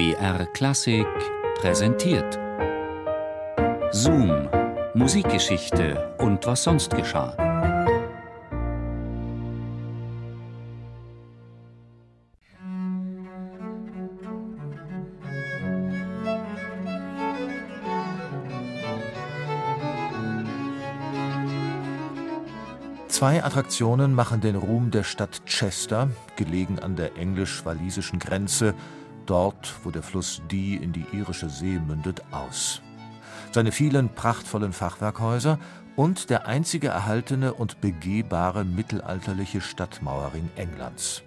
BR Klassik präsentiert. Zoom, Musikgeschichte und was sonst geschah. Zwei Attraktionen machen den Ruhm der Stadt Chester, gelegen an der englisch-walisischen Grenze, dort, wo der Fluss Dee in die irische See mündet, aus. Seine vielen prachtvollen Fachwerkhäuser und der einzige erhaltene und begehbare mittelalterliche Stadtmauerring Englands.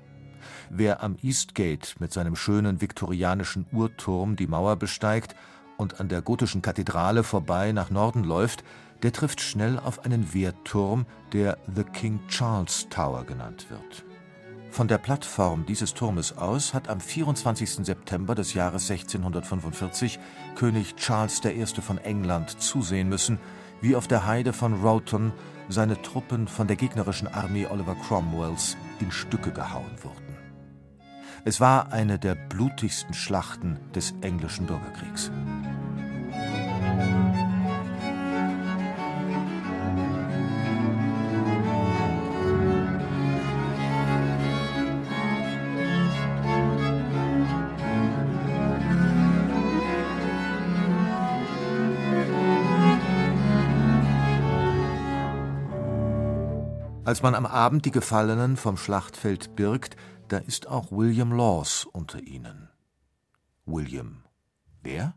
Wer am Eastgate mit seinem schönen viktorianischen Uhrturm die Mauer besteigt und an der gotischen Kathedrale vorbei nach Norden läuft, der trifft schnell auf einen Wehrturm, der The King Charles Tower genannt wird. Von der Plattform dieses Turmes aus hat am 24. September des Jahres 1645 König Charles I. von England zusehen müssen, wie auf der Heide von Rowton seine Truppen von der gegnerischen Armee Oliver Cromwells in Stücke gehauen wurden. Es war eine der blutigsten Schlachten des englischen Bürgerkriegs. Als man am Abend die Gefallenen vom Schlachtfeld birgt, da ist auch William Laws unter ihnen. William. Wer?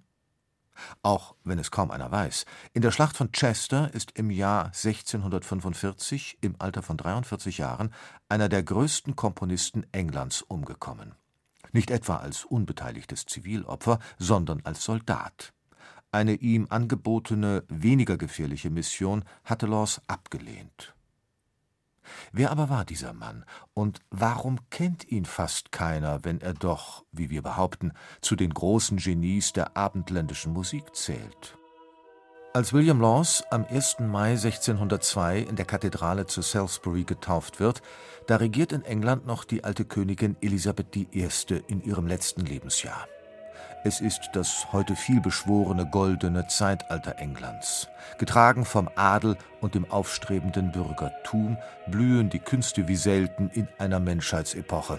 Auch wenn es kaum einer weiß. In der Schlacht von Chester ist im Jahr 1645 im Alter von 43 Jahren einer der größten Komponisten Englands umgekommen. Nicht etwa als unbeteiligtes Zivilopfer, sondern als Soldat. Eine ihm angebotene, weniger gefährliche Mission hatte Laws abgelehnt. Wer aber war dieser Mann, und warum kennt ihn fast keiner, wenn er doch, wie wir behaupten, zu den großen Genies der abendländischen Musik zählt? Als William Laws am 1. Mai 1602 in der Kathedrale zu Salisbury getauft wird, da regiert in England noch die alte Königin Elisabeth I. in ihrem letzten Lebensjahr. Es ist das heute vielbeschworene goldene Zeitalter Englands. Getragen vom Adel und dem aufstrebenden Bürgertum blühen die Künste wie selten in einer Menschheitsepoche.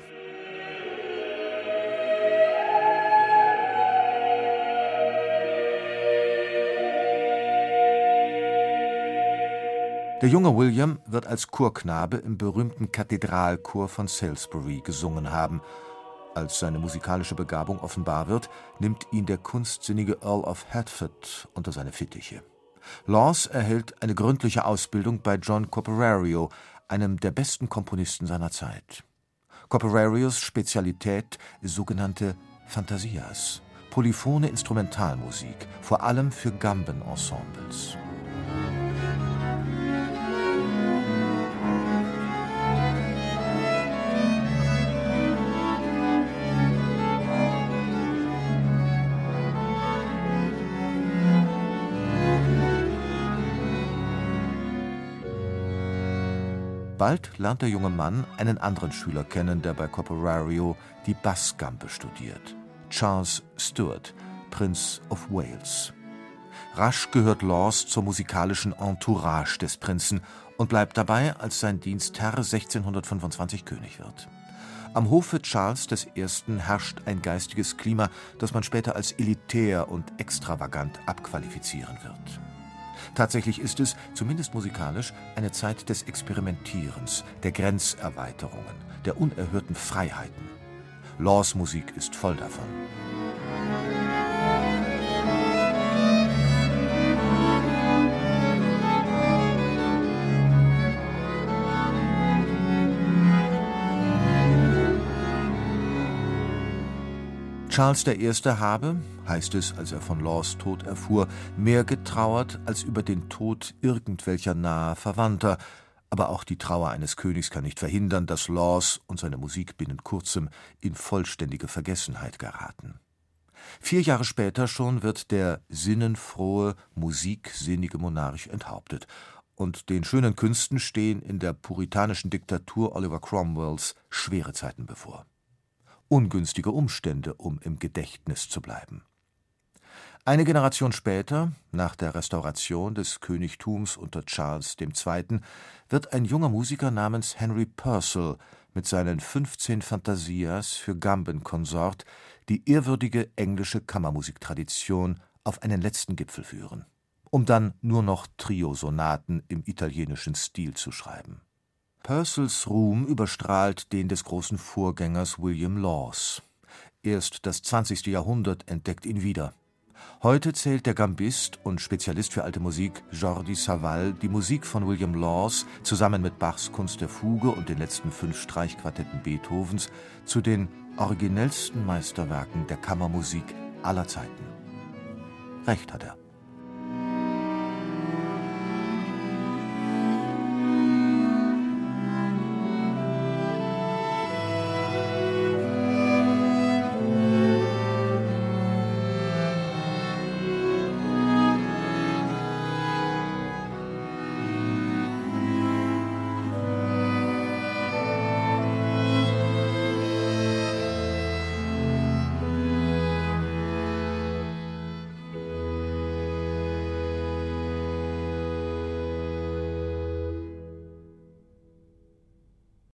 Der junge William wird als Chorknabe im berühmten Kathedralchor von Salisbury gesungen haben als seine musikalische Begabung offenbar wird, nimmt ihn der kunstsinnige Earl of Hertford unter seine Fittiche. Laws erhält eine gründliche Ausbildung bei John Copperario, einem der besten Komponisten seiner Zeit. Copperarios Spezialität sogenannte Fantasias, polyphone Instrumentalmusik, vor allem für Gambenensembles. Bald lernt der junge Mann einen anderen Schüler kennen, der bei Copperario die Bassgambe studiert. Charles Stuart, Prinz of Wales. Rasch gehört Laws zur musikalischen Entourage des Prinzen und bleibt dabei, als sein Dienstherr 1625 König wird. Am Hofe Charles I. herrscht ein geistiges Klima, das man später als elitär und extravagant abqualifizieren wird. Tatsächlich ist es, zumindest musikalisch, eine Zeit des Experimentierens, der Grenzerweiterungen, der unerhörten Freiheiten. Laws Musik ist voll davon. Charles I. habe, heißt es, als er von Laws Tod erfuhr, mehr getrauert als über den Tod irgendwelcher naher Verwandter, aber auch die Trauer eines Königs kann nicht verhindern, dass Laws und seine Musik binnen kurzem in vollständige Vergessenheit geraten. Vier Jahre später schon wird der sinnenfrohe, musiksinnige Monarch enthauptet, und den schönen Künsten stehen in der puritanischen Diktatur Oliver Cromwells schwere Zeiten bevor. Ungünstige Umstände, um im Gedächtnis zu bleiben. Eine Generation später, nach der Restauration des Königtums unter Charles II., wird ein junger Musiker namens Henry Purcell mit seinen 15 Fantasias für Gambenkonsort die ehrwürdige englische Kammermusiktradition auf einen letzten Gipfel führen, um dann nur noch Trio-Sonaten im italienischen Stil zu schreiben. Purcells Ruhm überstrahlt den des großen Vorgängers William Laws. Erst das 20. Jahrhundert entdeckt ihn wieder – Heute zählt der Gambist und Spezialist für alte Musik Jordi Savall die Musik von William Laws zusammen mit Bachs Kunst der Fuge und den letzten fünf Streichquartetten Beethovens zu den originellsten Meisterwerken der Kammermusik aller Zeiten. Recht hat er.